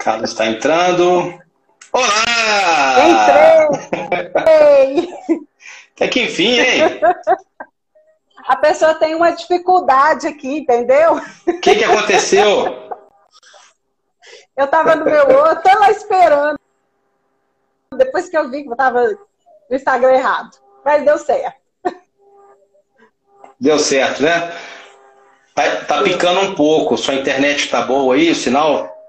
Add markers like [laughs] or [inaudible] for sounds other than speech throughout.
Carlos está entrando. Olá! Entrei! [laughs] Até que enfim, hein? A pessoa tem uma dificuldade aqui, entendeu? O que, que aconteceu? Eu estava no meu outro, tô lá esperando. Depois que eu vi que eu estava no Instagram errado. Mas deu certo. Deu certo, né? Tá, tá picando um pouco. Sua internet tá boa aí, o sinal?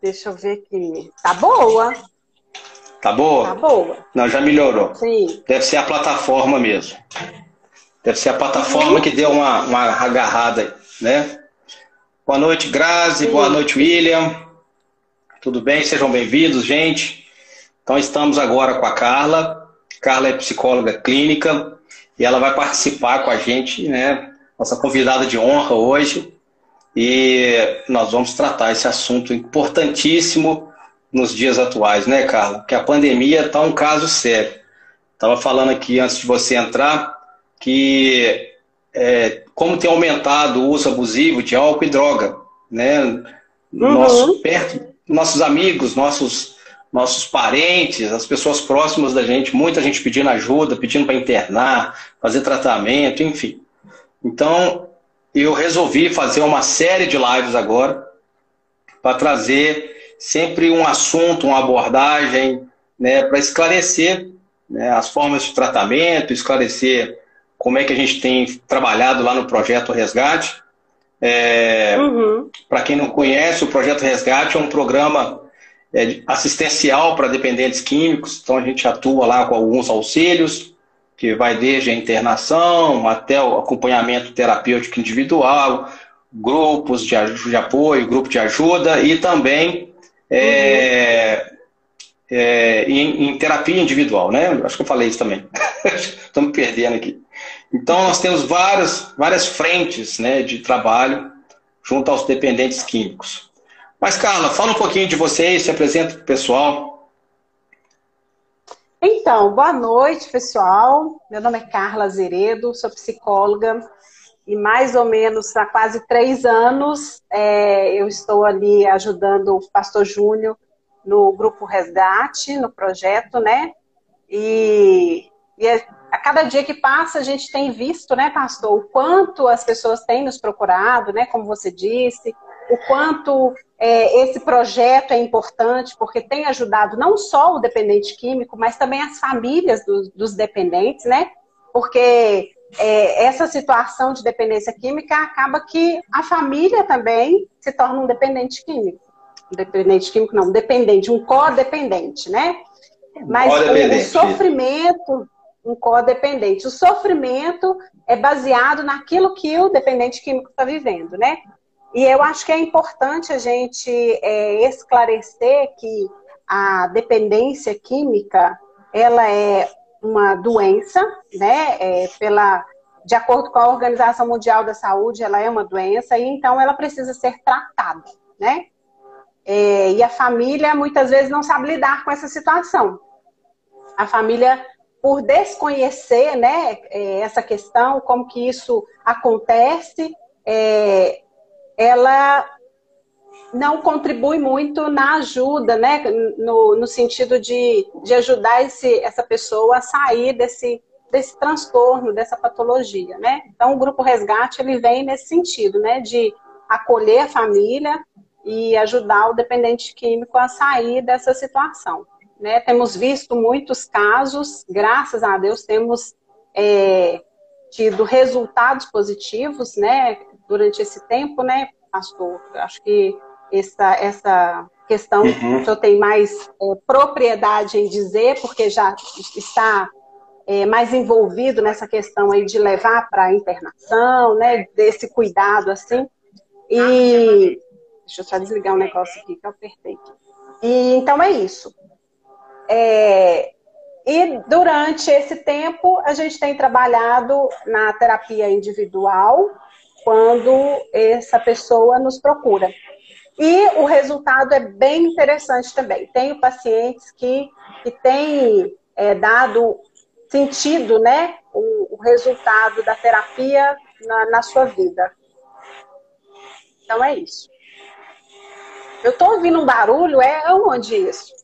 Deixa eu ver aqui. Tá boa. Tá boa? Tá boa. Não, já melhorou. Sim. Deve ser a plataforma mesmo. Deve ser a plataforma que deu uma, uma agarrada aí, né? Boa noite, Grazi. Sim. Boa noite, William. Tudo bem? Sejam bem-vindos, gente. Então, estamos agora com a Carla. Carla é psicóloga clínica e ela vai participar com a gente, né? Nossa convidada de honra hoje. E nós vamos tratar esse assunto importantíssimo nos dias atuais, né, Carla? Que a pandemia está um caso sério. Estava falando aqui antes de você entrar que é, como tem aumentado o uso abusivo de álcool e droga, né? Uhum. Nosso, perto, nossos amigos, nossos, nossos parentes, as pessoas próximas da gente, muita gente pedindo ajuda, pedindo para internar, fazer tratamento, enfim. Então, eu resolvi fazer uma série de lives agora para trazer sempre um assunto, uma abordagem, né, para esclarecer né, as formas de tratamento, esclarecer como é que a gente tem trabalhado lá no projeto Resgate. É, uhum. Para quem não conhece, o projeto Resgate é um programa é, assistencial para dependentes químicos. Então a gente atua lá com alguns auxílios, que vai desde a internação até o acompanhamento terapêutico individual, grupos de, de apoio, grupo de ajuda e também é, é, em, em, terapia individual, né? Acho que eu falei isso também. [laughs] Estamos perdendo aqui. Então, nós temos várias, várias frentes né, de trabalho junto aos dependentes químicos. Mas, Carla, fala um pouquinho de você se apresenta para o pessoal. Então, boa noite, pessoal. Meu nome é Carla Azeredo, sou psicóloga e mais ou menos há quase três anos é, eu estou ali ajudando o pastor Júnior no grupo Resgate, no projeto, né? E, e é a cada dia que passa, a gente tem visto, né, pastor, o quanto as pessoas têm nos procurado, né, como você disse, o quanto é, esse projeto é importante, porque tem ajudado não só o dependente químico, mas também as famílias do, dos dependentes, né? Porque é, essa situação de dependência química acaba que a família também se torna um dependente químico. Um dependente químico, não, dependente, um codependente, né? Mas o, o sofrimento um codependente. O sofrimento é baseado naquilo que o dependente químico está vivendo, né? E eu acho que é importante a gente é, esclarecer que a dependência química ela é uma doença, né? É, pela, de acordo com a Organização Mundial da Saúde, ela é uma doença e então ela precisa ser tratada, né? É, e a família muitas vezes não sabe lidar com essa situação. A família por desconhecer né, é, essa questão, como que isso acontece, é, ela não contribui muito na ajuda, né, no, no sentido de, de ajudar esse, essa pessoa a sair desse, desse transtorno, dessa patologia, né? Então, o Grupo Resgate, ele vem nesse sentido, né, de acolher a família e ajudar o dependente químico a sair dessa situação. Né? Temos visto muitos casos, graças a Deus, temos é, tido resultados positivos né, durante esse tempo, né, pastor? Acho que essa, essa questão uhum. o senhor tem mais é, propriedade em dizer, porque já está é, mais envolvido nessa questão aí de levar para a internação, né, desse cuidado assim. E deixa eu só desligar um negócio aqui que eu apertei. E, então é isso. É, e durante esse tempo, a gente tem trabalhado na terapia individual, quando essa pessoa nos procura. E o resultado é bem interessante também. Tenho pacientes que, que têm é, dado sentido, né, o, o, resultado da terapia na, na sua vida. Então é isso. Eu estou ouvindo um barulho, é onde isso?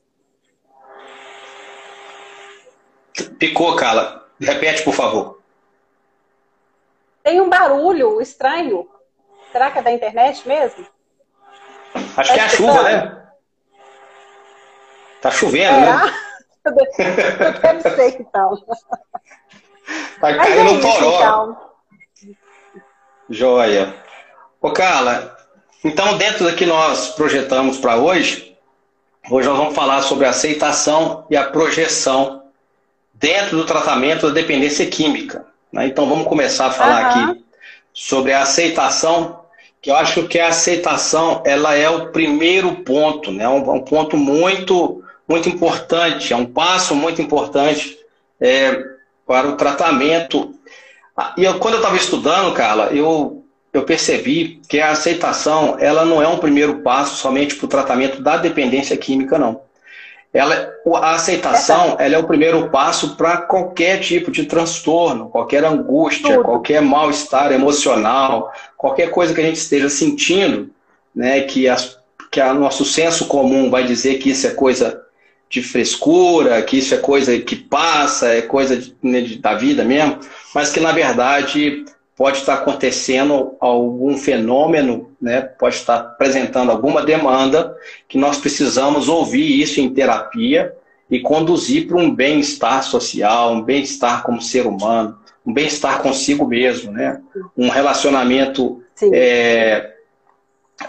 Picou, Carla. Repete, por favor. Tem um barulho estranho. Será que é da internet mesmo? Acho que é a chuva, né? Tá chovendo, é, né? Deve ser, então. Tá caindo um toró. Então. Joia. Ô, Carla, então dentro do que nós projetamos para hoje, hoje nós vamos falar sobre a aceitação e a projeção dentro do tratamento da dependência química. Né? Então vamos começar a falar uhum. aqui sobre a aceitação, que eu acho que a aceitação ela é o primeiro ponto, né? um, um ponto muito, muito importante, é um passo muito importante é, para o tratamento. Ah, e eu, quando eu estava estudando, Carla, eu, eu percebi que a aceitação ela não é um primeiro passo somente para o tratamento da dependência química, não ela, a aceitação ela é o primeiro passo para qualquer tipo de transtorno, qualquer angústia, Tudo. qualquer mal-estar emocional, qualquer coisa que a gente esteja sentindo, né, que, as, que a nosso senso comum vai dizer que isso é coisa de frescura, que isso é coisa que passa, é coisa de, né, da vida mesmo, mas que na verdade pode estar acontecendo algum fenômeno, né? pode estar apresentando alguma demanda que nós precisamos ouvir isso em terapia e conduzir para um bem-estar social, um bem-estar como ser humano, um bem-estar consigo mesmo, né? um relacionamento é,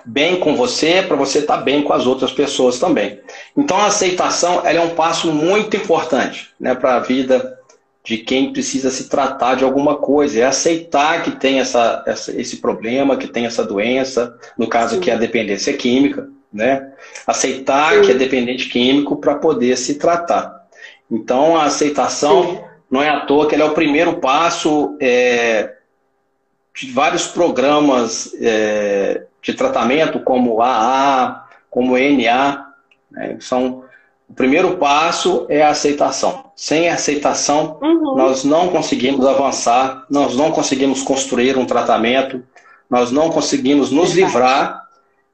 bem com você para você estar bem com as outras pessoas também. Então a aceitação é um passo muito importante né, para a vida de quem precisa se tratar de alguma coisa, é aceitar que tem essa, essa esse problema, que tem essa doença, no caso Sim. que é a dependência química, né? Aceitar Sim. que é dependente químico para poder se tratar. Então a aceitação Sim. não é à toa que ele é o primeiro passo é, de vários programas é, de tratamento, como AA, como NA, né? são o primeiro passo é a aceitação. Sem aceitação, uhum. nós não conseguimos avançar, nós não conseguimos construir um tratamento, nós não conseguimos nos livrar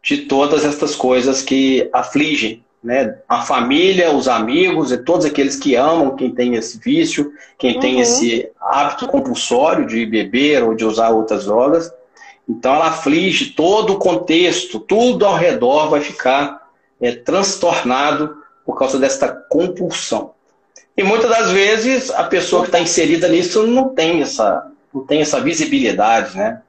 de todas estas coisas que afligem né? a família, os amigos e todos aqueles que amam quem tem esse vício, quem uhum. tem esse hábito compulsório de beber ou de usar outras drogas. Então ela aflige todo o contexto, tudo ao redor vai ficar é, transtornado por causa desta compulsão. E muitas das vezes a pessoa que está inserida nisso não tem essa, não tem essa visibilidade, né?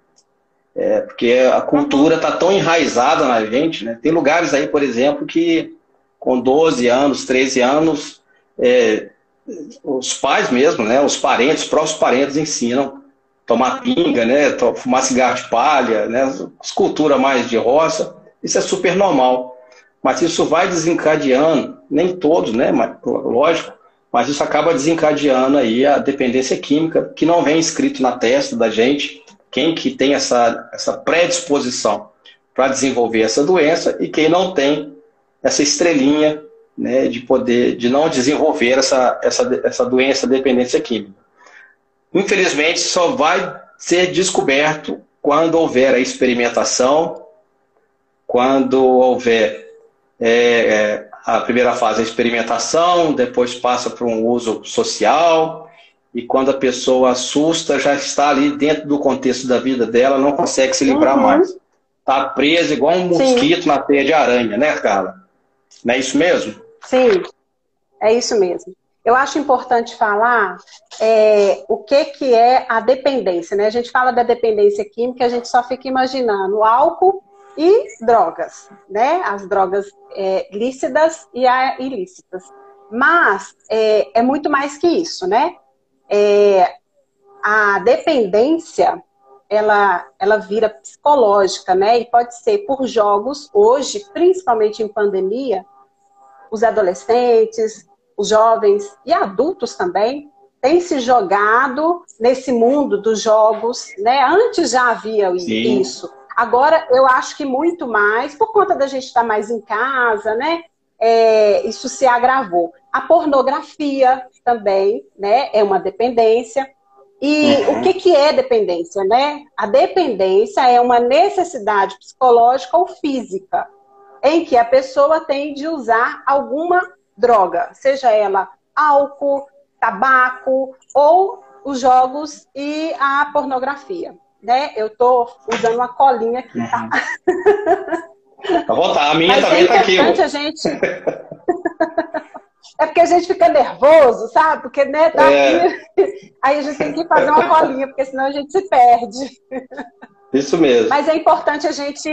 É, porque a cultura está tão enraizada na gente, né? Tem lugares aí, por exemplo, que com 12 anos, 13 anos, é, os pais mesmo, né? Os parentes, os próprios parentes ensinam tomar pinga, né? Fumar cigarro de palha, né? Cultura mais de roça, isso é super normal. Mas isso vai desencadeando, nem todos, né? Mas, lógico, mas isso acaba desencadeando aí a dependência química, que não vem escrito na testa da gente, quem que tem essa, essa predisposição para desenvolver essa doença e quem não tem essa estrelinha né, de poder, de não desenvolver essa, essa, essa doença dependência química. Infelizmente, só vai ser descoberto quando houver a experimentação, quando houver é, é, a primeira fase é a experimentação, depois passa para um uso social, e quando a pessoa assusta, já está ali dentro do contexto da vida dela, não consegue se livrar uhum. mais. Está presa igual um mosquito Sim. na teia de aranha, né, Carla? Não é isso mesmo? Sim, é isso mesmo. Eu acho importante falar é, o que, que é a dependência. Né? A gente fala da dependência química, a gente só fica imaginando álcool e drogas, né? As drogas é, lícitas e a ilícitas. Mas é, é, muito mais que isso, né? É, a dependência ela, ela vira psicológica, né? E pode ser por jogos, hoje, principalmente em pandemia, os adolescentes, os jovens e adultos também têm se jogado nesse mundo dos jogos, né? Antes já havia Sim. isso Agora, eu acho que muito mais, por conta da gente estar mais em casa, né? É, isso se agravou. A pornografia também, né? É uma dependência. E uhum. o que, que é dependência, né? A dependência é uma necessidade psicológica ou física em que a pessoa tem de usar alguma droga, seja ela álcool, tabaco ou os jogos e a pornografia. Né? Eu estou usando uma colinha aqui, tá? Uhum. [laughs] Tá bom, tá. A minha Mas também é tá aqui. A gente... é porque a gente fica nervoso, sabe? Porque, né, tá é... aqui... aí a gente tem que fazer uma colinha, porque senão a gente se perde. Isso mesmo. Mas é importante a gente,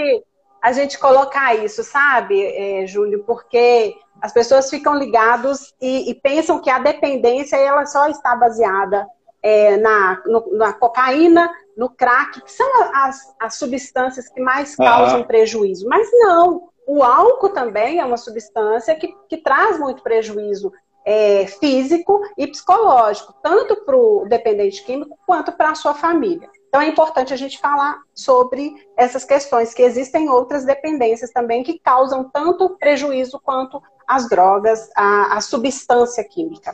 a gente colocar isso, sabe, é, Júlio? Porque as pessoas ficam ligados e, e, pensam que a dependência ela só está baseada é, na, no, na cocaína, no crack, que são as, as substâncias que mais causam prejuízo. Mas não, o álcool também é uma substância que, que traz muito prejuízo é, físico e psicológico, tanto para o dependente químico quanto para a sua família. Então é importante a gente falar sobre essas questões, que existem outras dependências também que causam tanto prejuízo quanto as drogas, a, a substância química,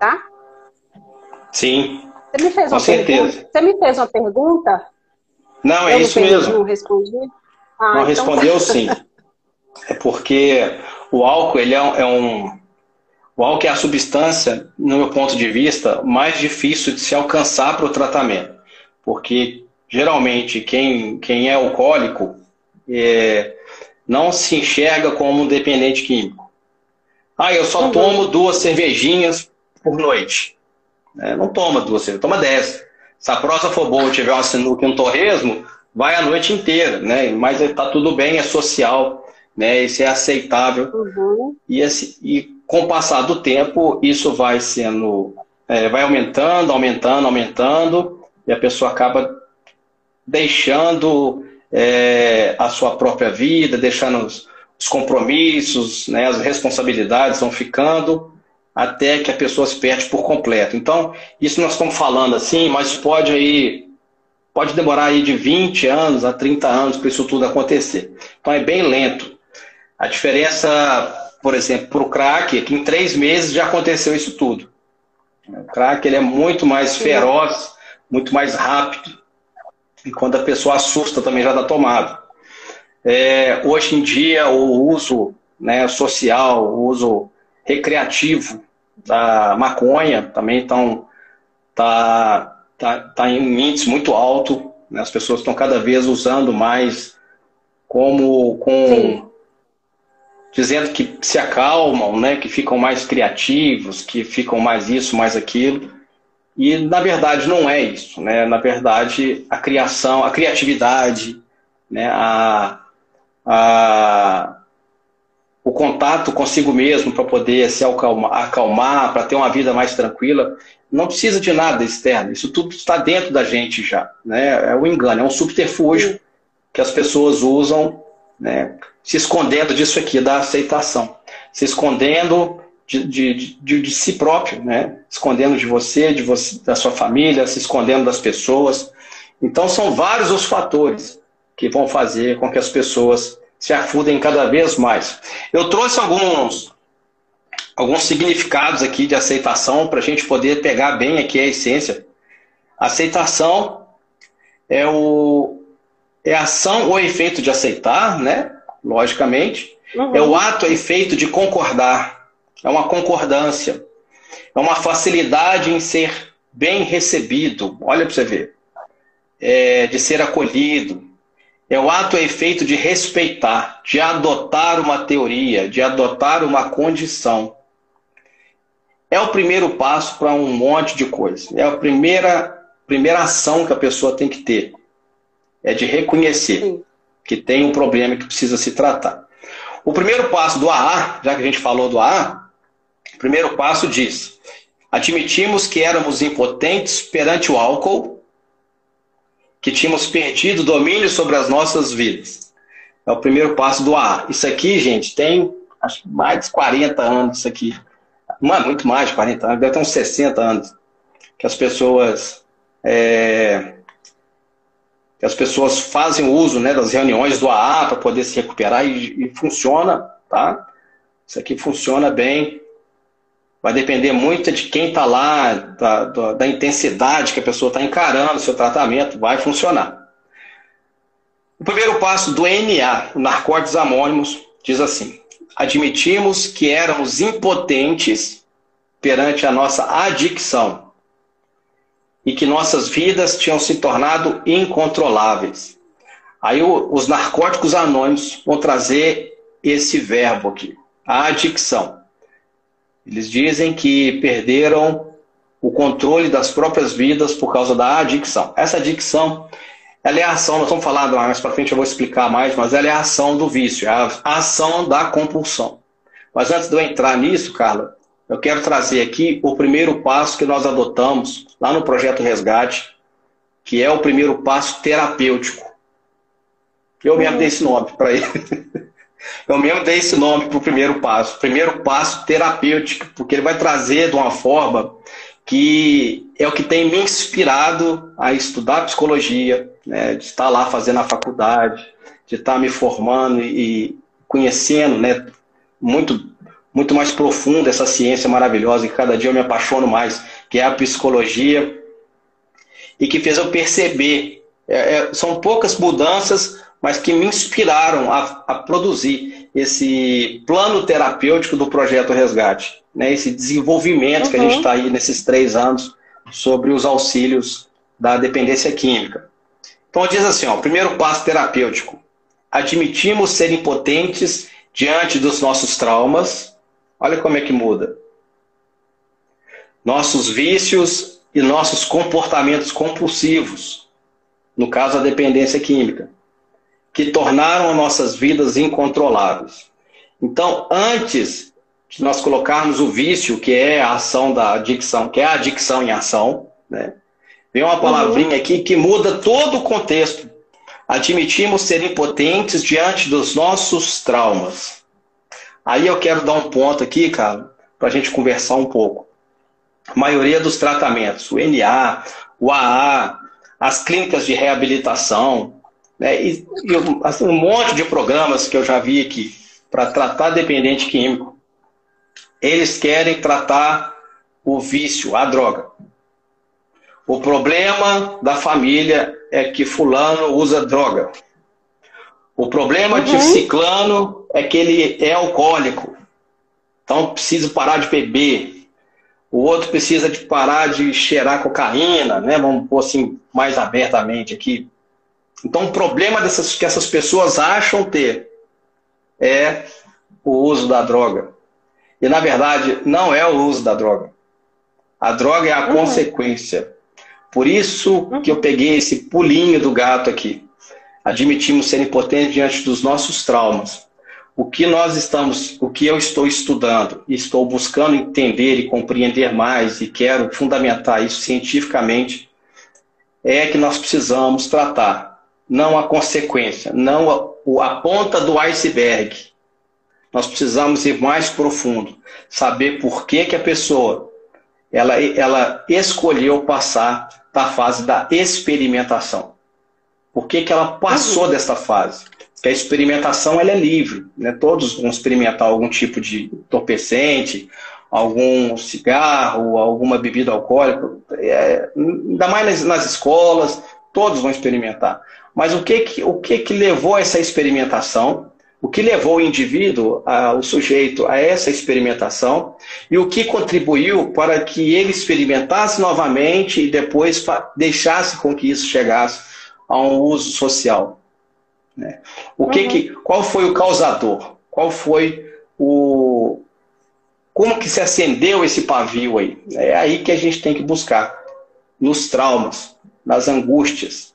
tá? Sim. Você me fez uma Com certeza. pergunta? Você me fez uma pergunta? Não, é Eu isso mesmo. Não respondi? Ah, não então... respondeu sim. É porque o álcool ele é, é um o álcool é a substância, no meu ponto de vista, mais difícil de se alcançar para o tratamento porque geralmente quem, quem é alcoólico é, não se enxerga como um dependente químico. Ah, eu só uhum. tomo duas cervejinhas por noite. É, não toma duas cervejas, toma dez. Se a prosa for boa tiver uma sinuca e um torresmo, vai a noite inteira, né? Mas está tudo bem, é social, né? Isso é aceitável. Uhum. E, esse, e com o passar do tempo, isso vai sendo, é, vai aumentando, aumentando, aumentando e a pessoa acaba deixando é, a sua própria vida, deixando os, os compromissos, né, as responsabilidades vão ficando até que a pessoa se perde por completo. Então, isso nós estamos falando assim, mas pode aí pode demorar aí de 20 anos a 30 anos para isso tudo acontecer. Então é bem lento. A diferença, por exemplo, para o crack é que em três meses já aconteceu isso tudo. O crack ele é muito mais feroz muito mais rápido. E quando a pessoa assusta também já está tomado. É, hoje em dia, o uso né, social, o uso recreativo da maconha também estão tá, tá, tá em um índice muito alto. Né? As pessoas estão cada vez usando mais como com dizendo que se acalmam, né, que ficam mais criativos, que ficam mais isso, mais aquilo. E na verdade não é isso, né? Na verdade, a criação, a criatividade, né? a, a, o contato consigo mesmo para poder se acalmar, acalmar para ter uma vida mais tranquila, não precisa de nada externo. Isso tudo está dentro da gente já. Né? É um engano, é um subterfúgio que as pessoas usam, né? se escondendo disso aqui, da aceitação. Se escondendo de, de, de, de, si próprio, né? escondendo de você, de você, da sua família, se escondendo das pessoas. Então, são vários os fatores que vão fazer com que as pessoas se afundem cada vez mais. Eu trouxe alguns, alguns significados aqui de aceitação para a gente poder pegar bem aqui a essência. Aceitação é, o, é ação ou efeito de aceitar, né? logicamente. Uhum. É o ato ou efeito de concordar é uma concordância, é uma facilidade em ser bem recebido. Olha para você ver. É, de ser acolhido. É o ato e efeito de respeitar, de adotar uma teoria, de adotar uma condição. É o primeiro passo para um monte de coisa. É a primeira, primeira ação que a pessoa tem que ter. É de reconhecer Sim. que tem um problema que precisa se tratar. O primeiro passo do AA, já que a gente falou do AA, o primeiro passo diz: admitimos que éramos impotentes perante o álcool, que tínhamos perdido domínio sobre as nossas vidas. É o primeiro passo do A. Isso aqui, gente, tem acho, mais de 40 anos. Isso aqui. Muito mais de 40 anos, deve ter uns 60 anos. Que as pessoas. É, que as pessoas fazem uso né, das reuniões do AA para poder se recuperar e, e funciona, tá? Isso aqui funciona bem. Vai depender muito de quem está lá, da, da, da, intensidade que a pessoa está encarando o seu tratamento, vai funcionar. O primeiro passo do NA, o narcóticos amônimos, diz assim: admitimos que éramos impotentes perante a nossa adicção e que nossas vidas tinham se tornado incontroláveis. Aí os narcóticos anônimos vão trazer esse verbo aqui, a adicção. Eles dizem que perderam o controle das próprias vidas por causa da adicção. Essa adicção, ela é a ação, nós vamos falar mais para frente, eu vou explicar mais, mas ela é a ação do vício, é a ação da compulsão. Mas antes de eu entrar nisso, Carla, eu quero trazer aqui o primeiro passo que nós adotamos lá no projeto Resgate, que é o primeiro passo terapêutico. Eu mesmo dei esse nome para ele. [laughs] Eu mesmo dei esse nome para o primeiro passo. Primeiro passo terapêutico, porque ele vai trazer de uma forma que é o que tem me inspirado a estudar psicologia, né, de estar lá fazendo a faculdade, de estar me formando e conhecendo né, muito, muito mais profundo essa ciência maravilhosa que cada dia eu me apaixono mais, que é a psicologia, e que fez eu perceber. É, é, são poucas mudanças, mas que me inspiraram a, a produzir esse plano terapêutico do projeto Resgate né, esse desenvolvimento uhum. que a gente está uhum. aí nesses três anos sobre os auxílios da dependência química. Então diz assim, ó, primeiro passo terapêutico. Admitimos ser impotentes diante dos nossos traumas. Olha como é que muda. Nossos vícios e nossos comportamentos compulsivos, no caso a dependência química, que tornaram nossas vidas incontroláveis. Então, antes de nós colocarmos o vício, que é a ação da adicção, que é a adicção em ação, né? Vem uma palavrinha uhum. aqui que muda todo o contexto. Admitimos ser impotentes diante dos nossos traumas. Aí eu quero dar um ponto aqui, cara, para a gente conversar um pouco. A maioria dos tratamentos, o NA, o AA, as clínicas de reabilitação, né, e, e assim, um monte de programas que eu já vi aqui para tratar dependente químico eles querem tratar o vício, a droga. O problema da família é que fulano usa droga. O problema uhum. de ciclano é que ele é alcoólico. Então precisa parar de beber. O outro precisa de parar de cheirar cocaína, né? Vamos pôr assim mais abertamente aqui. Então o problema dessas que essas pessoas acham ter é o uso da droga. E na verdade não é o uso da droga. A droga é a uhum. consequência. Por isso uhum. que eu peguei esse pulinho do gato aqui. Admitimos ser impotentes diante dos nossos traumas. O que nós estamos, o que eu estou estudando, estou buscando entender e compreender mais e quero fundamentar isso cientificamente, é que nós precisamos tratar não a consequência, não a, a ponta do iceberg, nós precisamos ir mais profundo, saber por que, que a pessoa ela, ela escolheu passar da fase da experimentação. Por que, que ela passou uhum. dessa fase? Porque a experimentação ela é livre, né? todos vão experimentar algum tipo de entorpecente, algum cigarro, alguma bebida alcoólica, é, ainda mais nas, nas, escolas, todos vão experimentar. Mas o que que, o que que levou a essa experimentação? o que levou o indivíduo, o sujeito, a essa experimentação e o que contribuiu para que ele experimentasse novamente e depois deixasse com que isso chegasse a um uso social. Né? O que, uhum. que qual foi o causador? Qual foi o como que se acendeu esse pavio aí? É aí que a gente tem que buscar nos traumas, nas angústias,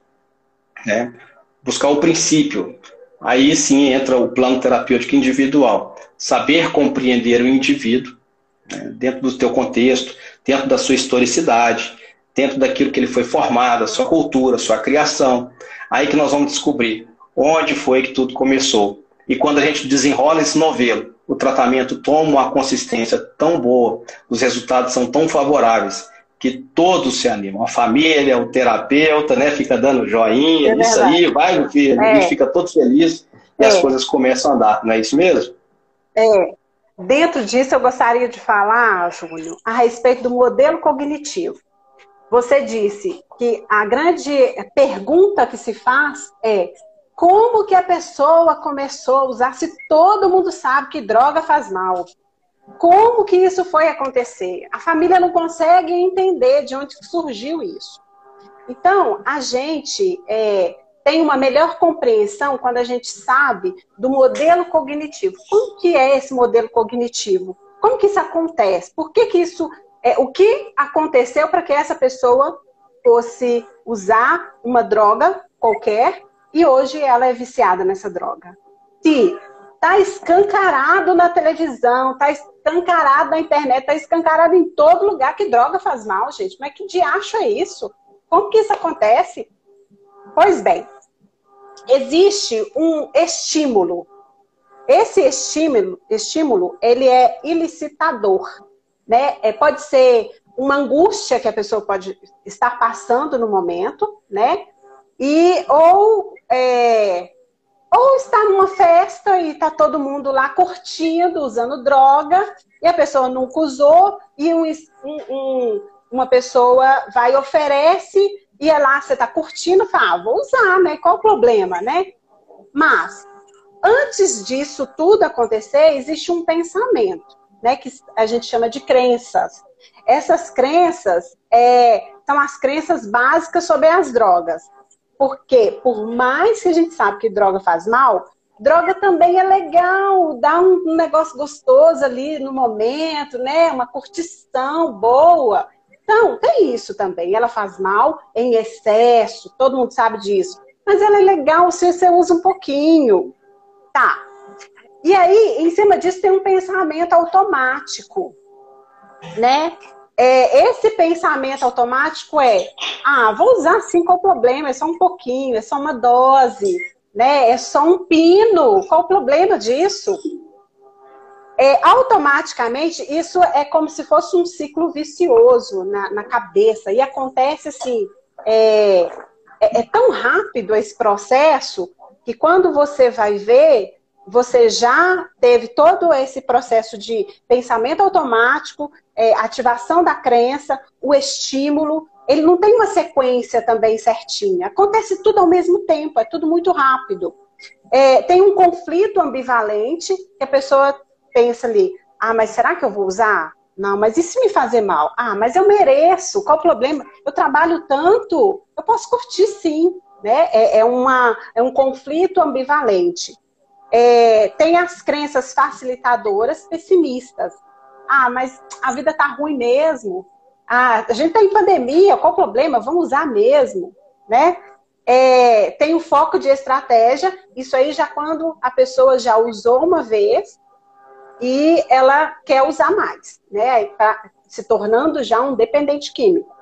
né? Buscar o princípio, Aí sim entra o plano terapêutico individual. Saber compreender o indivíduo né, dentro do teu contexto, dentro da sua historicidade, dentro daquilo que ele foi formado, a sua cultura, a sua criação. Aí que nós vamos descobrir onde foi que tudo começou. E quando a gente desenrola esse novelo, o tratamento toma uma consistência tão boa, os resultados são tão favoráveis, que todos se animam. A família, o terapeuta, né? Fica dando joinha, é isso aí, vai, meu filho, é. fica todo feliz e é. as coisas começam a andar, não é isso mesmo? É. Dentro disso, eu gostaria de falar, Júlio, a respeito do modelo cognitivo. Você disse que a grande pergunta que se faz é Como que a pessoa começou a usar se todo mundo sabe que droga faz mal? Como que isso foi acontecer? A família não consegue entender de onde surgiu isso. Então, a gente é, tem uma melhor compreensão quando a gente sabe do modelo cognitivo. Como que é esse modelo cognitivo? Como que isso acontece? Por que, que isso é o que aconteceu para que essa pessoa fosse usar uma droga qualquer e hoje ela é viciada nessa droga? Se tá escancarado na televisão, tá escancarado na internet, tá escancarado em todo lugar que droga faz mal, gente. Mas que diacho é isso? Como que isso acontece? Pois bem, existe um estímulo. Esse estímulo, estímulo ele é ilicitador, né? É, pode ser uma angústia que a pessoa pode estar passando no momento, né? E ou é, ou está numa festa e está todo mundo lá curtindo, usando droga, e a pessoa nunca usou, e um, um, uma pessoa vai e oferece e é lá, você está curtindo, fala, ah, vou usar, né? Qual o problema, né? Mas, antes disso tudo acontecer, existe um pensamento, né? Que a gente chama de crenças. Essas crenças é, são as crenças básicas sobre as drogas. Porque, por mais que a gente sabe que droga faz mal, droga também é legal, dá um negócio gostoso ali no momento, né? Uma curtição boa. Então, tem isso também. Ela faz mal em excesso, todo mundo sabe disso. Mas ela é legal se você usa um pouquinho. Tá. E aí, em cima disso, tem um pensamento automático, né? É, esse pensamento automático é: ah, vou usar sim, qual o problema? É só um pouquinho, é só uma dose, né? É só um pino, qual o problema disso? é, automaticamente isso é como se fosse um ciclo vicioso na, na cabeça. E acontece assim, é, é, é, tão rápido esse processo que quando você vai ver, você já teve todo esse processo de pensamento automático, é, ativação da crença, o estímulo. Ele não tem uma sequência também certinha. Acontece tudo ao mesmo tempo, é tudo muito rápido. É, tem um conflito ambivalente que a pessoa pensa ali, ah, mas será que eu vou usar? Não, mas e se me fazer mal? Ah, mas eu mereço, qual o problema? Eu trabalho tanto, eu posso curtir sim, né? É, é uma, é um conflito ambivalente. É, tem as crenças facilitadoras pessimistas. Ah, mas a vida tá ruim mesmo. Ah, a gente tá em pandemia, qual o problema? Vamos usar mesmo, né? É, tem o foco de estratégia, isso aí já quando a pessoa já usou uma vez, e ela quer usar mais, né? Tá se tornando já um dependente químico.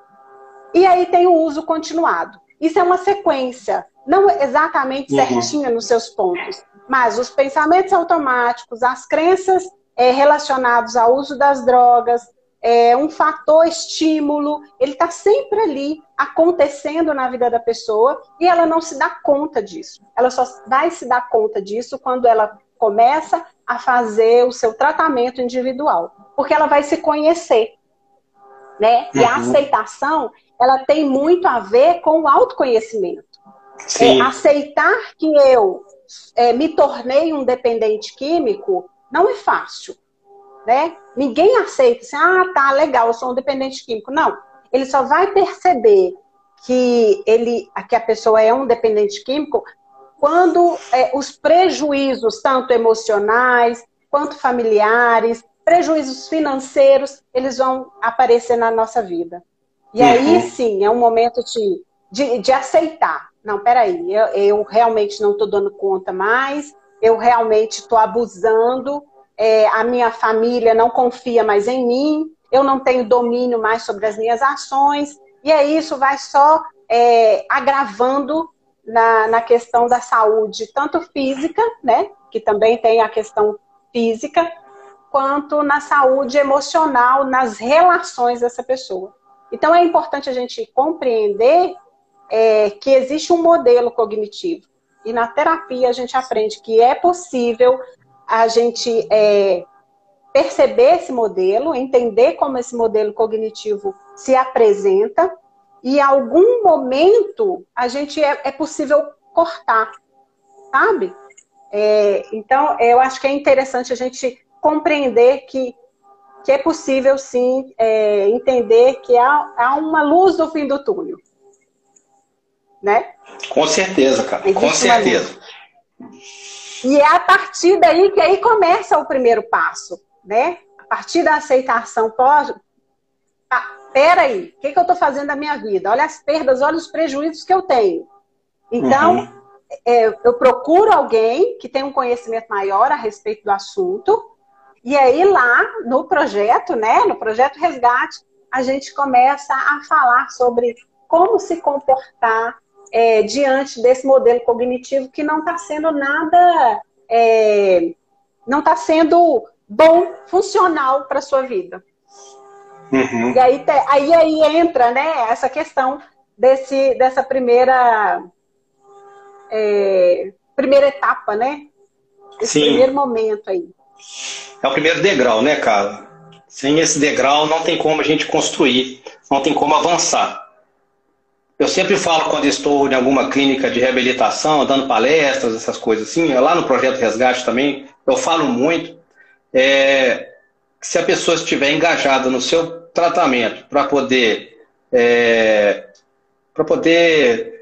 E aí tem o uso continuado. Isso é uma sequência, não exatamente uhum. certinha nos seus pontos, mas os pensamentos automáticos, as crenças é, relacionadas ao uso das drogas, é, um fator estímulo, ele está sempre ali acontecendo na vida da pessoa e ela não se dá conta disso. Ela só vai se dar conta disso quando ela começa a fazer o seu tratamento individual, porque ela vai se conhecer, né? E a uhum. aceitação, ela tem muito a ver com o autoconhecimento. É, aceitar que eu é, me tornei um dependente químico não é fácil, né? Ninguém aceita assim, ah, tá, legal, eu sou um dependente químico. Não, ele só vai perceber que ele, que a pessoa é um dependente químico quando é, os prejuízos, tanto emocionais quanto familiares, prejuízos financeiros, eles vão aparecer na nossa vida. E uhum. aí sim, é um momento de, de, de aceitar. Não, peraí, eu, eu realmente não estou dando conta mais, eu realmente estou abusando, é, a minha família não confia mais em mim, eu não tenho domínio mais sobre as minhas ações, e aí isso vai só é, agravando na, na questão da saúde, tanto física, né, que também tem a questão física, quanto na saúde emocional, nas relações dessa pessoa. Então é importante a gente compreender é, que existe um modelo cognitivo. E na terapia a gente aprende que é possível a gente é, perceber esse modelo, entender como esse modelo cognitivo se apresenta e em algum momento a gente é, é possível cortar. sabe? É, então, eu acho que é interessante a gente compreender que, que é possível, sim, é, entender que há, há uma luz no fim do túnel. Né? Com certeza, cara. Existe com certeza. E é a partir daí que aí começa o primeiro passo, né? A partir da aceitação, pode. Ah, peraí, o que, que eu estou fazendo da minha vida? Olha as perdas, olha os prejuízos que eu tenho. Então, uhum. é, eu procuro alguém que tem um conhecimento maior a respeito do assunto, e aí lá no projeto, né, no projeto Resgate, a gente começa a falar sobre como se comportar é, diante desse modelo cognitivo que não está sendo nada, é, não está sendo bom, funcional para a sua vida. Uhum. E aí, aí, aí entra né, essa questão desse, dessa primeira, é, primeira etapa, né? Esse Sim. primeiro momento aí. É o primeiro degrau, né, cara? Sem esse degrau não tem como a gente construir, não tem como avançar. Eu sempre falo quando estou em alguma clínica de reabilitação, dando palestras, essas coisas assim, lá no Projeto Resgate também, eu falo muito, é, se a pessoa estiver engajada no seu tratamento para poder é, para poder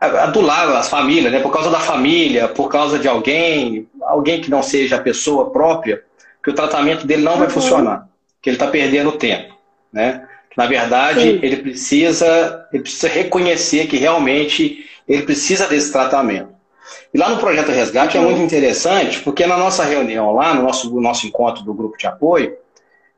adular as famílias, né? por causa da família, por causa de alguém, alguém que não seja a pessoa própria, que o tratamento dele não uhum. vai funcionar, que ele está perdendo tempo. Né? Na verdade, Sim. ele precisa, ele precisa reconhecer que realmente ele precisa desse tratamento. E lá no Projeto Resgate uhum. é muito interessante, porque na nossa reunião lá, no nosso, no nosso encontro do grupo de apoio,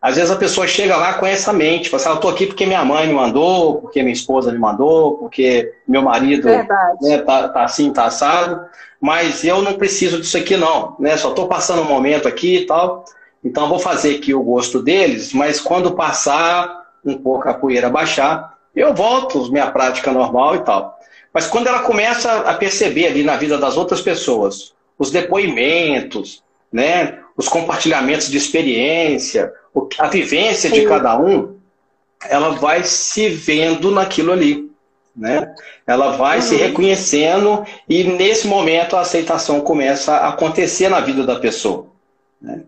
às vezes a pessoa chega lá com essa mente, fala assim, ah, eu estou aqui porque minha mãe me mandou, porque minha esposa me mandou, porque meu marido né, tá, tá, assim, tá assado, mas eu não preciso disso aqui não, né? Só estou passando um momento aqui e tal, então vou fazer aqui o gosto deles, mas quando passar um pouco a poeira baixar, eu volto minha prática normal e tal. Mas quando ela começa a perceber ali na vida das outras pessoas, os depoimentos, né, os compartilhamentos de experiência, a vivência de cada um, ela vai se vendo naquilo ali. Né? Ela vai uhum. se reconhecendo e nesse momento a aceitação começa a acontecer na vida da pessoa. Né?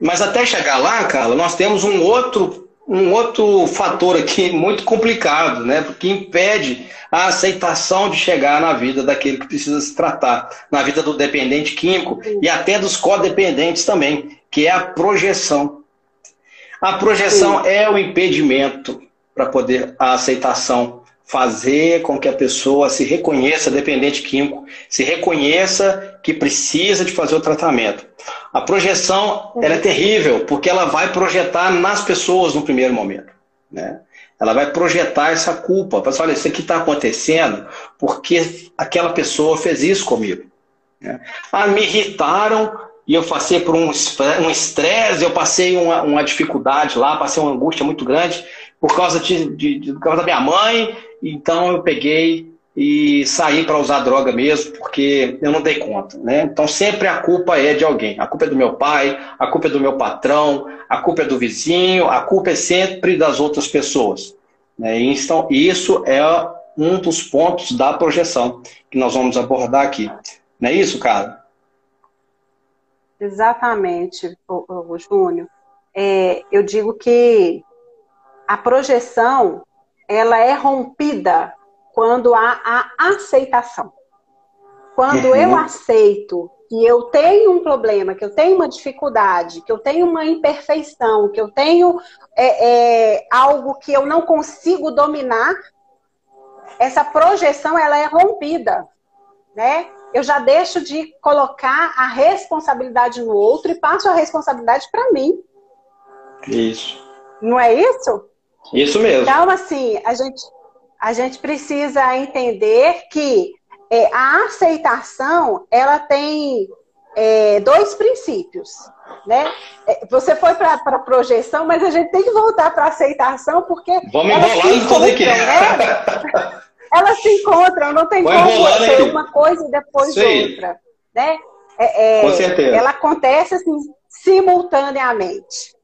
Mas até chegar lá, Carla, nós temos um outro, um outro fator aqui muito complicado, né? que impede a aceitação de chegar na vida daquele que precisa se tratar, na vida do dependente químico e até dos codependentes também, que é a projeção. A projeção Sim. é o impedimento para poder a aceitação fazer com que a pessoa se reconheça dependente químico, se reconheça que precisa de fazer o tratamento. A projeção ela é terrível porque ela vai projetar nas pessoas no primeiro momento, né? Ela vai projetar essa culpa. Fala, olha, isso aqui está acontecendo porque aquela pessoa fez isso comigo. Né? Ah, me irritaram e eu passei por um estresse, eu passei uma, uma, dificuldade lá, passei uma angústia muito grande por causa, de, de, de por causa da minha mãe, então eu peguei e saí para usar droga mesmo, porque eu não dei conta. Né? Então sempre a culpa é de alguém. A culpa é do meu pai, a culpa é do meu patrão, a culpa é do vizinho, a culpa é sempre das outras pessoas. Né? Então isso é um dos pontos da projeção que nós vamos abordar aqui. Não é isso, cara? Exatamente, o, o Júnior. É, eu digo que a projeção ela é rompida quando há a aceitação. Quando uhum. eu aceito que eu tenho um problema, que eu tenho uma dificuldade, que eu tenho uma imperfeição, que eu tenho é, é, algo que eu não consigo dominar, essa projeção ela é rompida, né? eu já deixo de colocar a responsabilidade no outro e passo a responsabilidade para mim. Isso. Não é isso? Isso mesmo. Então, assim, a gente, a gente precisa entender que é, a aceitação, ela tem é, dois princípios. Né? É, você foi para a projeção, mas a gente tem que voltar para a aceitação, porque. Vamos embolar tudo aqui. Né? [laughs] elas se encontram, não tem Vai como ser aqui. uma coisa e depois Sim. outra. Né? É, é, Com certeza. Ela acontece assim, simultaneamente.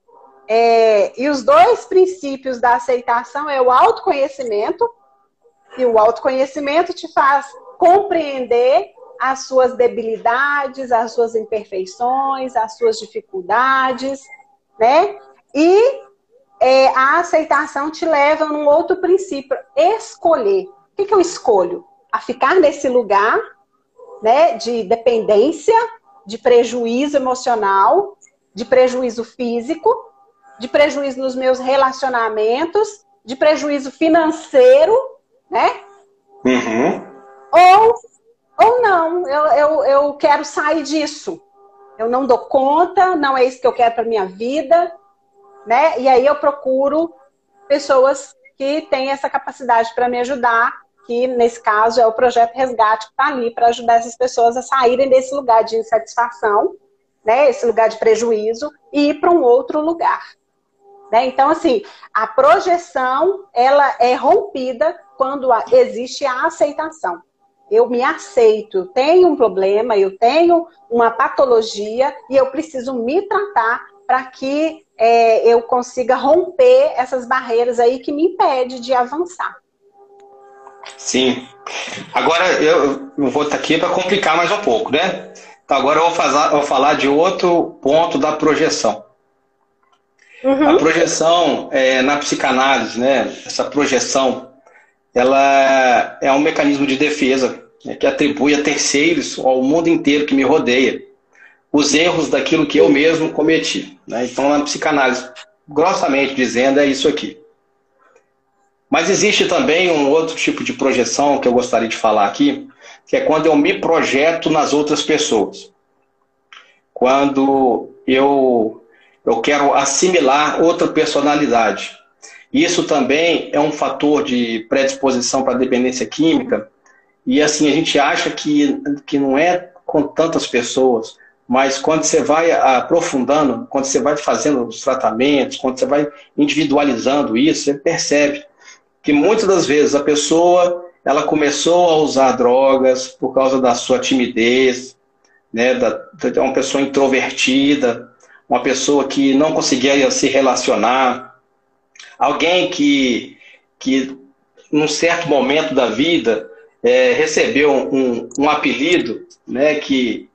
É, e os dois princípios da aceitação é o autoconhecimento, e o autoconhecimento te faz compreender as suas debilidades, as suas imperfeições, as suas dificuldades, né? E é, a aceitação te leva a um outro princípio, escolher. O que, que eu escolho? A ficar nesse lugar né, de dependência, de prejuízo emocional, de prejuízo físico, de prejuízo nos meus relacionamentos, de prejuízo financeiro, né? Uhum. Ou, ou não, eu, eu, eu quero sair disso. Eu não dou conta, não é isso que eu quero para minha vida, né? E aí eu procuro pessoas que têm essa capacidade para me ajudar, que nesse caso é o projeto Resgate que está ali para ajudar essas pessoas a saírem desse lugar de insatisfação, né? Esse lugar de prejuízo e ir para um outro lugar. Né? Então, assim, a projeção ela é rompida quando existe a aceitação. Eu me aceito, eu tenho um problema, eu tenho uma patologia e eu preciso me tratar para que é, eu consiga romper essas barreiras aí que me impede de avançar. Sim. Agora eu, eu vou estar aqui para complicar mais um pouco, né? Então agora eu vou, fazer, eu vou falar de outro ponto da projeção. Uhum. A projeção é, na psicanálise, né? Essa projeção, ela é um mecanismo de defesa né, que atribui a terceiros ao mundo inteiro que me rodeia os erros daquilo que eu mesmo cometi. Né? Então, na psicanálise, grossamente dizendo, é isso aqui. Mas existe também um outro tipo de projeção que eu gostaria de falar aqui, que é quando eu me projeto nas outras pessoas. Quando eu, eu quero assimilar outra personalidade. Isso também é um fator de predisposição para dependência química. E assim, a gente acha que, que não é com tantas pessoas, mas quando você vai aprofundando, quando você vai fazendo os tratamentos, quando você vai individualizando isso, você percebe que muitas das vezes a pessoa ela começou a usar drogas por causa da sua timidez, né, da, de uma pessoa introvertida, uma pessoa que não conseguia se relacionar, alguém que, que num certo momento da vida é, recebeu um, um apelido né, que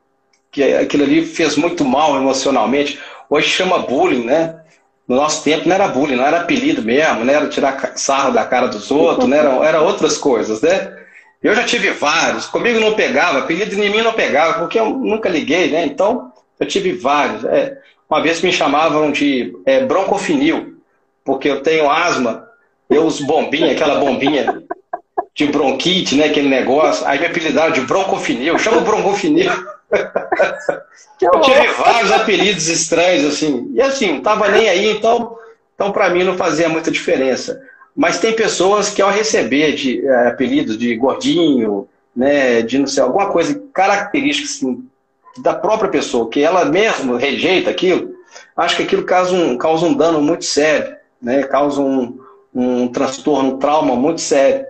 que aquilo ali fez muito mal emocionalmente. Hoje chama bullying, né? No nosso tempo não era bullying, não era apelido mesmo, não era tirar sarro da cara dos outros, né? era, era outras coisas, né? Eu já tive vários, comigo não pegava, apelido em mim não pegava, porque eu nunca liguei, né? Então, eu tive vários. É, uma vez me chamavam de é, broncofinil, porque eu tenho asma, eu uso bombinha, aquela bombinha de bronquite, né? Aquele negócio, aí me apelidaram de broncofinil, chama broncofinil [laughs] eu tive vários apelidos estranhos, assim. E assim, não tava nem aí, então, então para mim não fazia muita diferença. Mas tem pessoas que ao receber de é, apelidos de gordinho, né, de não sei, alguma coisa característica assim, da própria pessoa, que ela mesma rejeita aquilo, acho que aquilo causa um, causa um dano muito sério, né, causa um, um transtorno, um trauma muito sério.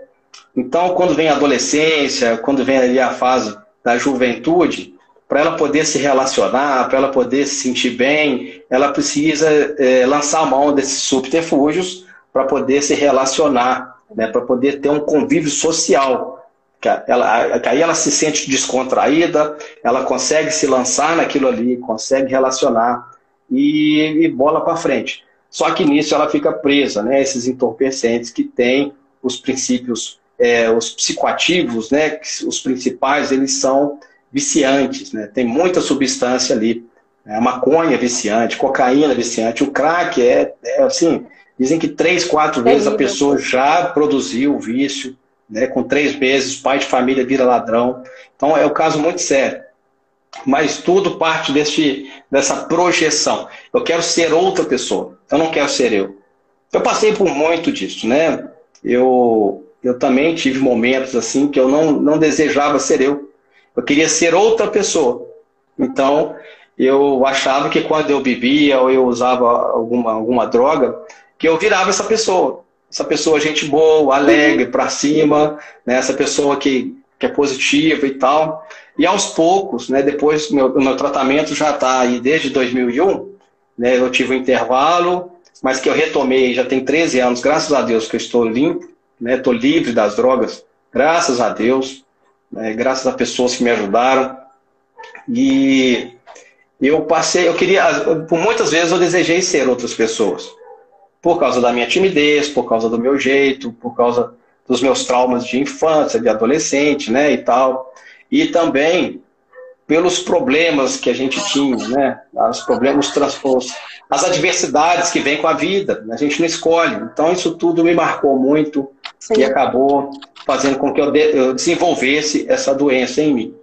Então, quando vem a adolescência, quando vem ali a fase da juventude, para ela poder se relacionar, para ela poder se sentir bem, ela precisa é, lançar a mão desses subterfúgios para poder se relacionar, né, para poder ter um convívio social. Ela, aí ela se sente descontraída, ela consegue se lançar naquilo ali, consegue relacionar e, e bola para frente. Só que nisso ela fica presa, né, esses entorpecentes que têm os princípios, é, os psicoativos, né, os principais, eles são viciantes, né? Tem muita substância ali. Né? A maconha é viciante, cocaína é viciante, o crack é, é assim, dizem que três, quatro vezes a pessoa já produziu o vício, né? Com três meses, pai de família vira ladrão. Então é um caso muito sério. Mas tudo parte desse, dessa projeção. Eu quero ser outra pessoa, eu não quero ser eu. Eu passei por muito disso, né? Eu, eu também tive momentos assim que eu não, não desejava ser eu. Eu queria ser outra pessoa. Então, eu achava que quando eu bebia ou eu usava alguma, alguma droga, que eu virava essa pessoa. Essa pessoa gente boa, alegre, para cima, né? essa pessoa que, que é positiva e tal. E aos poucos, né, depois o meu, meu tratamento já está aí desde 2001, né, eu tive um intervalo, mas que eu retomei já tem 13 anos, graças a Deus que eu estou limpo, né, estou livre das drogas, graças a Deus. né, graças a pessoas que me ajudaram. E eu passei, eu queria, por muitas vezes eu desejei ser outras pessoas. Por causa da minha timidez, por causa do meu jeito, por causa dos meus traumas de infância, de adolescente, né, e tal. E também pelos problemas que a gente tinha, né? Os problemas, os transtornos, as adversidades que vêm com a vida. A gente não escolhe. Então, isso tudo me marcou muito Sim. e acabou fazendo com que eu, de, eu, desenvolvesse essa doença em mim.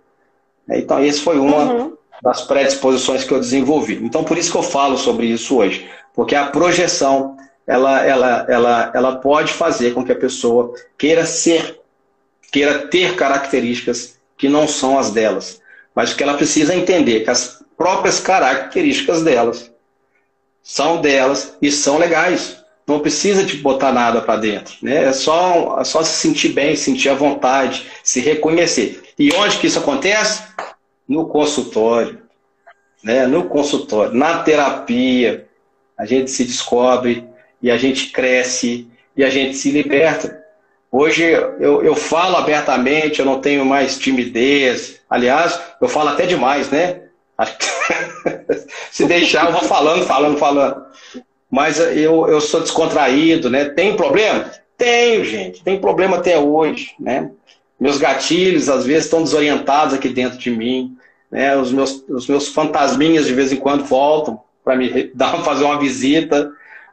Então, esse foi uma uhum. das predisposições que eu desenvolvi. Então, por isso que eu falo sobre isso hoje, porque a projeção ela, ela, ela, ela pode fazer com que a pessoa queira ser, queira ter características que não são as delas mas que ela precisa entender que as próprias características delas são delas e são legais. Não precisa de botar nada para dentro, né? É só, é só se sentir bem, sentir a vontade, se reconhecer. E onde que isso acontece? No consultório, né? No consultório, na terapia, a gente se descobre e a gente cresce e a gente se liberta. Hoje eu, eu falo abertamente, eu não tenho mais timidez. Aliás, eu falo até demais, né? [laughs] Se deixar, eu vou falando, falando, falando. Mas eu, eu sou descontraído, né? Tem problema? Tenho, gente. Tem problema até hoje, né? Meus gatilhos, às vezes, estão desorientados aqui dentro de mim. Né? Os, meus, os meus fantasminhas, de vez em quando, voltam para me [laughs] dar, fazer uma visita.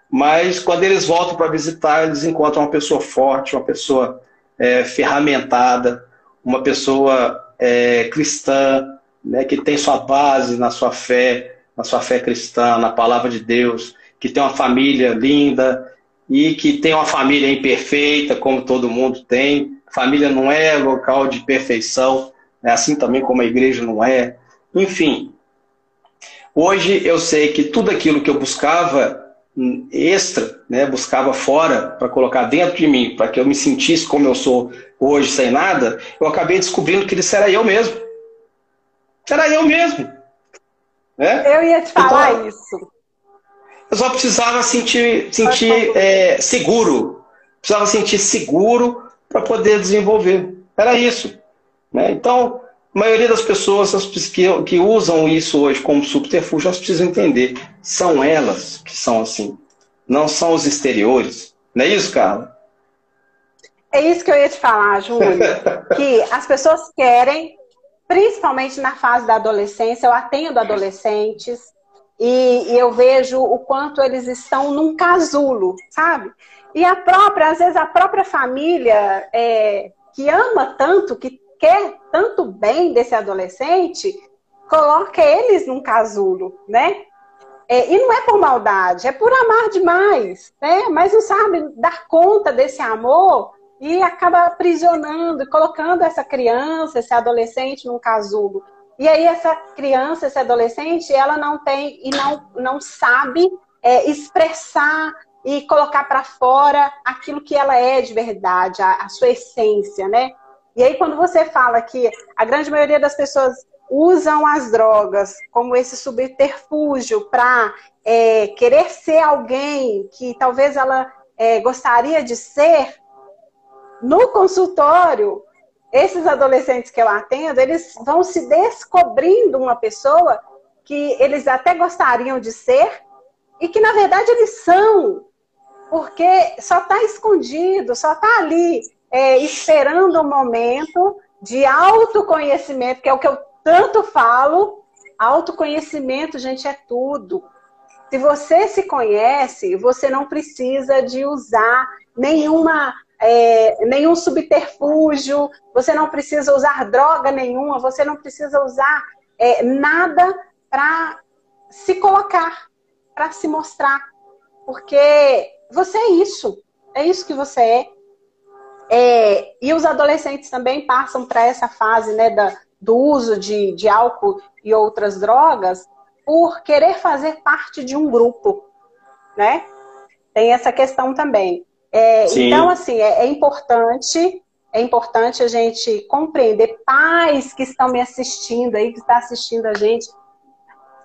Mas quando eles voltam para visitar, eles encontram uma pessoa forte, uma pessoa é, ferramentada, uma pessoa é, cristã, né, que tem sua base na sua fé, na sua fé cristã, na palavra de Deus, que tem uma família linda e que tem uma família imperfeita, como todo mundo tem. Família não é local de perfeição, é assim também como a igreja não é. Enfim, hoje eu sei que tudo aquilo que eu buscava extra, né, buscava fora para colocar dentro de mim, para que eu me sentisse como eu sou hoje, sem nada, eu acabei descobrindo que isso era eu mesmo. Era eu mesmo. Né? Eu ia te falar então, isso. Eu só precisava sentir, sentir é, seguro. Precisava sentir seguro para poder desenvolver. Era isso. Né? Então, a maioria das pessoas que, que usam isso hoje como subterfúgio, elas precisam entender. São elas que são assim. Não são os exteriores. Não é isso, Carla? É isso que eu ia te falar, Júlio. [laughs] que as pessoas querem, principalmente na fase da adolescência, eu atendo adolescentes e, e eu vejo o quanto eles estão num casulo, sabe? E a própria, às vezes, a própria família é, que ama tanto, que quer tanto bem desse adolescente, coloca eles num casulo, né? É, e não é por maldade, é por amar demais, né? Mas não sabe dar conta desse amor e acaba aprisionando, colocando essa criança, esse adolescente num casulo. E aí essa criança, esse adolescente, ela não tem e não, não sabe é, expressar e colocar para fora aquilo que ela é de verdade, a, a sua essência, né? E aí, quando você fala que a grande maioria das pessoas usam as drogas como esse subterfúgio para é, querer ser alguém que talvez ela é, gostaria de ser, no consultório, esses adolescentes que eu atendo, eles vão se descobrindo uma pessoa que eles até gostariam de ser e que na verdade eles são, porque só está escondido, só está ali é, esperando um momento de autoconhecimento, que é o que eu tanto falo. Autoconhecimento, gente, é tudo. Se você se conhece, você não precisa de usar nenhuma, é, nenhum subterfúgio, você não precisa usar droga nenhuma, você não precisa usar é, nada para se colocar, para se mostrar. Porque você é isso, é isso que você é. É, e os adolescentes também passam para essa fase né, da, do uso de, de álcool e outras drogas por querer fazer parte de um grupo, né? Tem essa questão também. É, então, assim, é, é, importante, é importante a gente compreender, pais que estão me assistindo aí, que está assistindo a gente,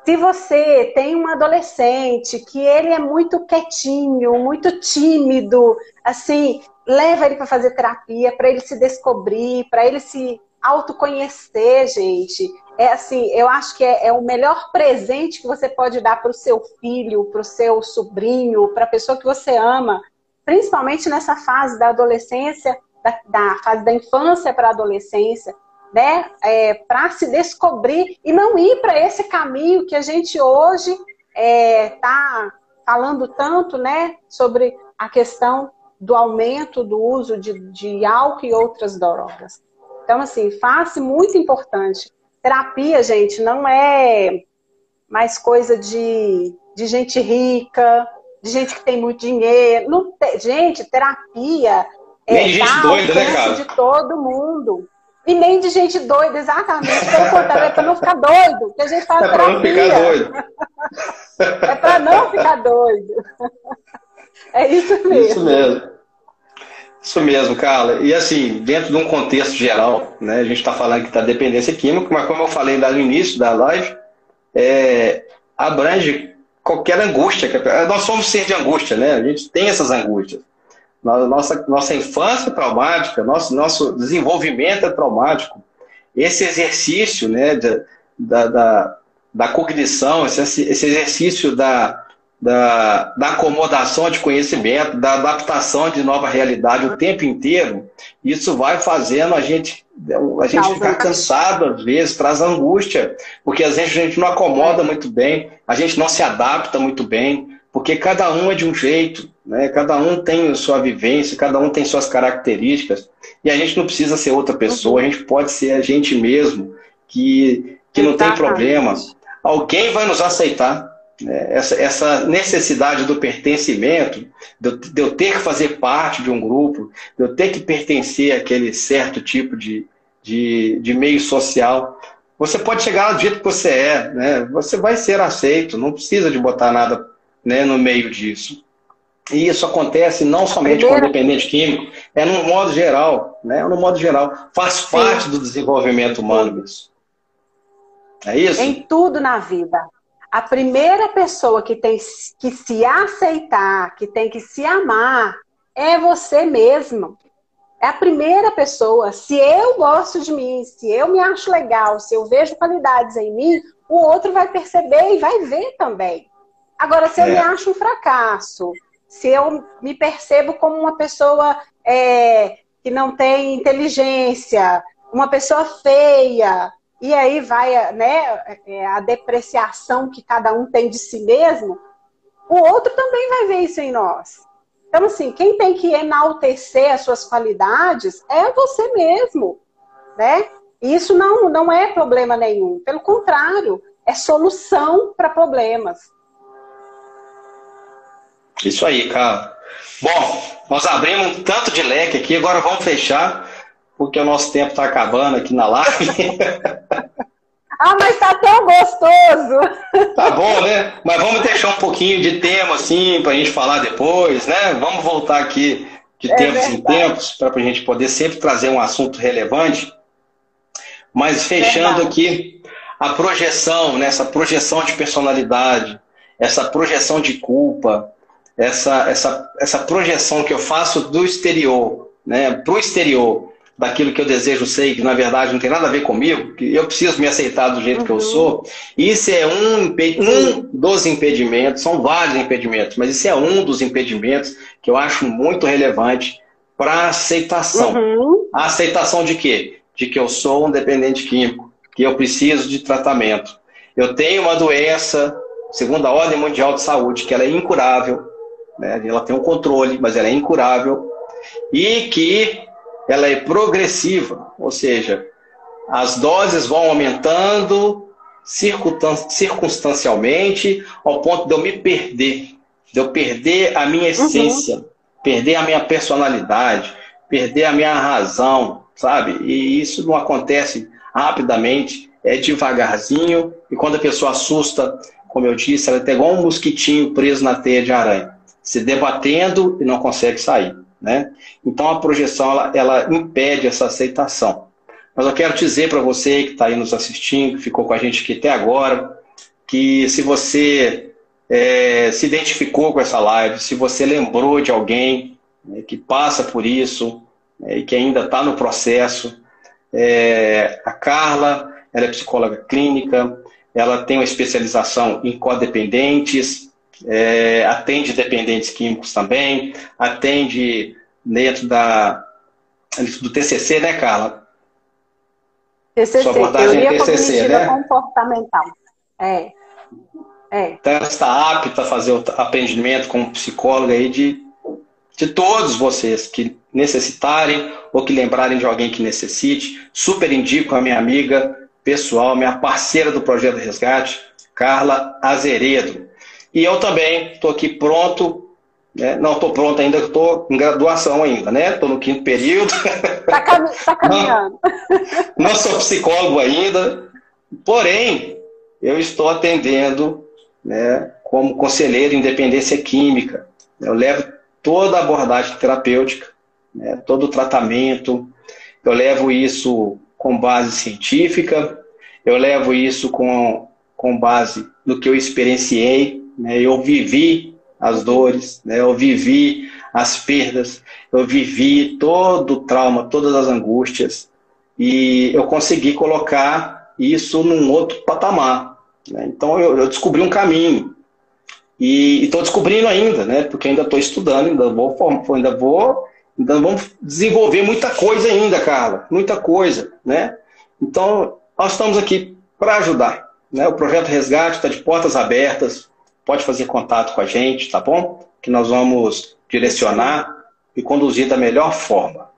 se você tem um adolescente que ele é muito quietinho, muito tímido, assim, leva ele para fazer terapia, para ele se descobrir, para ele se autoconhecer, gente. É assim, eu acho que é, é o melhor presente que você pode dar para o seu filho, para o seu sobrinho, para a pessoa que você ama, principalmente nessa fase da adolescência, da, da fase da infância para a adolescência, né? É, para se descobrir e não ir para esse caminho que a gente hoje está é, tá falando tanto, né? Sobre a questão do aumento do uso de, de álcool e outras drogas. Então, assim, face muito importante. Terapia, gente, não é mais coisa de, de gente rica, de gente que tem muito dinheiro. Não gente, terapia é nem gente doida, né, cara? de todo mundo. E nem de gente doida, exatamente. Pelo contrário, é para não ficar doido. Que a gente faz é para não ficar doido. é para não ficar doido. É isso mesmo. Isso mesmo. Isso mesmo, Carla. E assim, dentro de um contexto geral, né, a gente está falando que está dependência química, mas como eu falei lá no início da live, é, abrange qualquer angústia. Nós somos ser de angústia, né? A gente tem essas angústias. Nossa, nossa infância é traumática, nosso, nosso desenvolvimento é traumático. Esse exercício né, da, da, da cognição, esse, esse exercício da, da, da acomodação de conhecimento, da adaptação de nova realidade o tempo inteiro, isso vai fazendo a gente, a gente ficar cansado às vezes, traz angústia, porque às vezes a gente não acomoda muito bem, a gente não se adapta muito bem, porque cada um é de um jeito, né? cada um tem sua vivência, cada um tem suas características, e a gente não precisa ser outra pessoa, a gente pode ser a gente mesmo, que, que não tem problema. Alguém vai nos aceitar, essa, essa necessidade do pertencimento, de, eu ter que fazer parte de um grupo, de eu ter que pertencer àquele certo tipo de, de, de meio social. Você pode chegar do jeito que você é, né? você vai ser aceito, não precisa de botar nada né, no meio disso. E isso acontece não somente com o dependente químico, é no modo geral, né? No modo geral. Faz parte do desenvolvimento humano isso. É isso? Em tudo na vida a primeira pessoa que tem que se aceitar, que tem que se amar, é você mesmo. É a primeira pessoa. Se eu gosto de mim, se eu me acho legal, se eu vejo qualidades em mim, o outro vai perceber e vai ver também. Agora, se eu é. me acho um fracasso, se eu me percebo como uma pessoa é, que não tem inteligência, uma pessoa feia, e aí vai né, é, a depreciação que cada um tem de si mesmo, o outro também vai ver isso em nós. Então, assim, quem tem que enaltecer as suas qualidades é você mesmo, né? E isso não, não é problema nenhum. Pelo contrário, é solução para problemas. Isso aí, cara. Bom, nós abrimos um tanto de leque aqui, agora vamos fechar porque o nosso tempo está acabando aqui na live. [laughs] ah, mas tá tão gostoso! [laughs] Tá bom, né? Mas vamos deixar um pouquinho de tema, assim, para a gente falar depois, né? Vamos voltar aqui de é tempos verdade. em tempos, para a gente poder sempre trazer um assunto relevante. Mas fechando aqui, a projeção, né? essa projeção de personalidade, essa projeção de culpa, essa, essa, essa projeção que eu faço do exterior, né? para o exterior, daquilo que eu desejo ser, que na verdade não tem nada a ver comigo, que eu preciso me aceitar do jeito uhum. que eu uhum. sou. Isso é um, um dos impedimentos, são vários impedimentos, mas isso é um dos impedimentos que eu acho muito relevante para a aceitação. Uhum. A aceitação de quê? De que eu sou um dependente químico, que eu preciso de tratamento. Eu tenho uma doença, segundo a Ordem Mundial de Saúde, que ela é incurável, né? ela tem um controle, mas ela é incurável, e que ela é progressiva, ou seja, as doses vão aumentando circunstancialmente ao ponto de eu me perder, de eu perder a minha uhum. essência, uhum. perder a minha personalidade, perder a minha razão, sabe? E isso não acontece rapidamente, é devagarzinho, e quando a pessoa assusta, como eu disse, ela é igual um mosquitinho preso na teia de aranha, se debatendo e não consegue sair. Né? Então a projeção ela, ela impede essa aceitação. Mas eu quero dizer para você que está aí nos assistindo, que ficou com a gente aqui até agora, que se você é, se identificou com essa live, se você lembrou de alguém né, que passa por isso né, e que ainda está no processo, É, a Carla, ela é psicóloga clínica, ela tem uma especialização em codependentes, é, atende dependentes químicos também, atende dentro da, do TCC, né, Carla? TCC, Sua abordagem teoria é TCC, né? comportamental. É. é. Então, ela está apta a fazer o atendimento como psicóloga aí de, de todos vocês que necessitarem ou que lembrarem de alguém que necessite. Super indico a minha amiga pessoal, minha parceira do Projeto Resgate, Carla Azeredo. E eu também estou aqui pronto né? Não estou pronto ainda, estou em graduação ainda, né? Estou no quinto período. Está cam [laughs] tá caminhando. Não, não, sou psicólogo ainda, porém, eu estou atendendo né, como conselheiro em independência química. Eu levo toda a abordagem terapêutica, né, todo o tratamento, eu levo isso com base científica, eu levo isso com, com base no que eu experienciei, né, eu vivi as dores, né? eu vivi as perdas, eu vivi todo o trauma, todas as angústias, e eu consegui colocar isso num outro patamar. Né? Então eu, eu, descobri um caminho. E estou descobrindo ainda, né? porque ainda estou estudando, ainda vou, ainda vou, ainda vamos desenvolver muita coisa ainda, Carla, muita coisa. Né? Então, nós estamos aqui para ajudar. Né? O projeto Resgate está de portas abertas, pode fazer contato com a gente, tá bom? Que nós vamos direcionar e conduzir da melhor forma.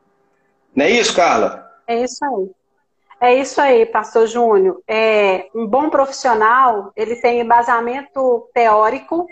Não é isso, Carla? É isso aí. É isso aí, pastor Júnior. É, um bom profissional, ele tem embasamento teórico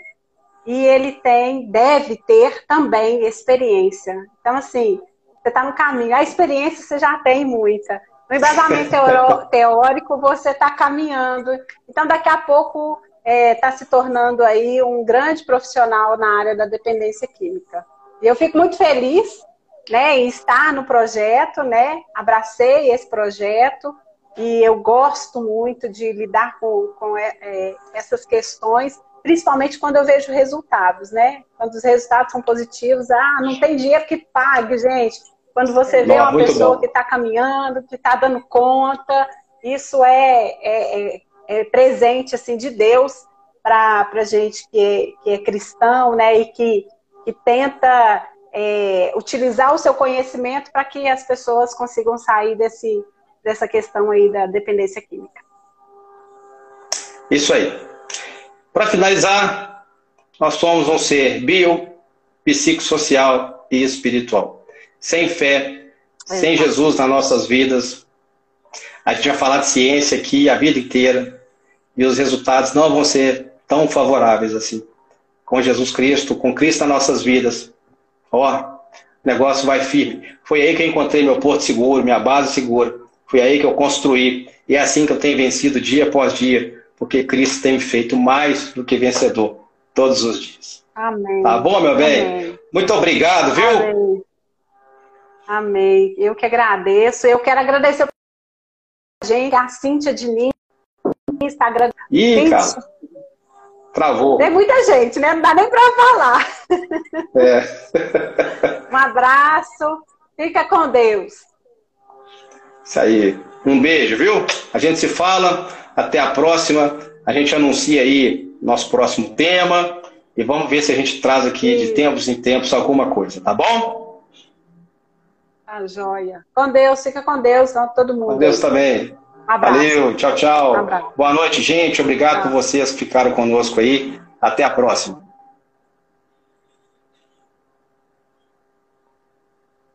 e ele tem, deve ter também experiência. Então, assim, você está no caminho. A experiência você já tem muita. No embasamento [laughs] teórico, você está caminhando. Então, daqui a pouco está é, tá se tornando aí um grande profissional na área da dependência química. E eu fico muito feliz né, em estar no projeto, né? Abracei esse projeto e eu gosto muito de lidar com, com é, é essas questões, principalmente quando eu vejo resultados, né? Quando os resultados são positivos, ah, não tem dinheiro que pague, gente. Quando você vê uma pessoa bom. que está caminhando, que está dando conta, isso é, é, é é, presente assim de Deus para a gente que é, que é cristão, né, e que, que tenta é, utilizar o seu conhecimento para que as pessoas consigam sair desse, dessa questão aí da dependência química. Isso aí. Para finalizar, nós somos um ser bio, psicossocial e espiritual. Sem fé, é. sem Jesus nas nossas vidas. A gente vai falar de ciência aqui a vida inteira e os resultados não vão ser tão favoráveis assim. Com Jesus Cristo, com Cristo nas nossas vidas. Ó, o negócio vai firme. Foi aí que eu encontrei meu porto seguro, minha base segura. Foi aí que eu construí. E é assim que eu tenho vencido dia após dia, porque Cristo tem me feito mais do que vencedor todos os dias. Amém. Tá bom, meu bem? Amém. Muito obrigado, viu? Amém. Amém. Eu que agradeço. Eu quero agradecer gente, a Cíntia Diniz, Instagram. Ih, gente, cara. Travou. Tem muita gente, né? Não dá nem para falar. É. [laughs] um abraço. Fica com Deus. Isso aí. Um beijo, viu? A gente se fala. Até a próxima. A gente anuncia aí nosso próximo tema. E vamos ver se a gente traz aqui Sim. de tempos em tempos alguma coisa, tá bom? Tá joia. Com Deus, fica com Deus, todo mundo. Com Deus também. Abraço. Valeu, tchau, tchau. Boa noite, gente. Obrigado por vocês que ficaram conosco aí. Até a próxima.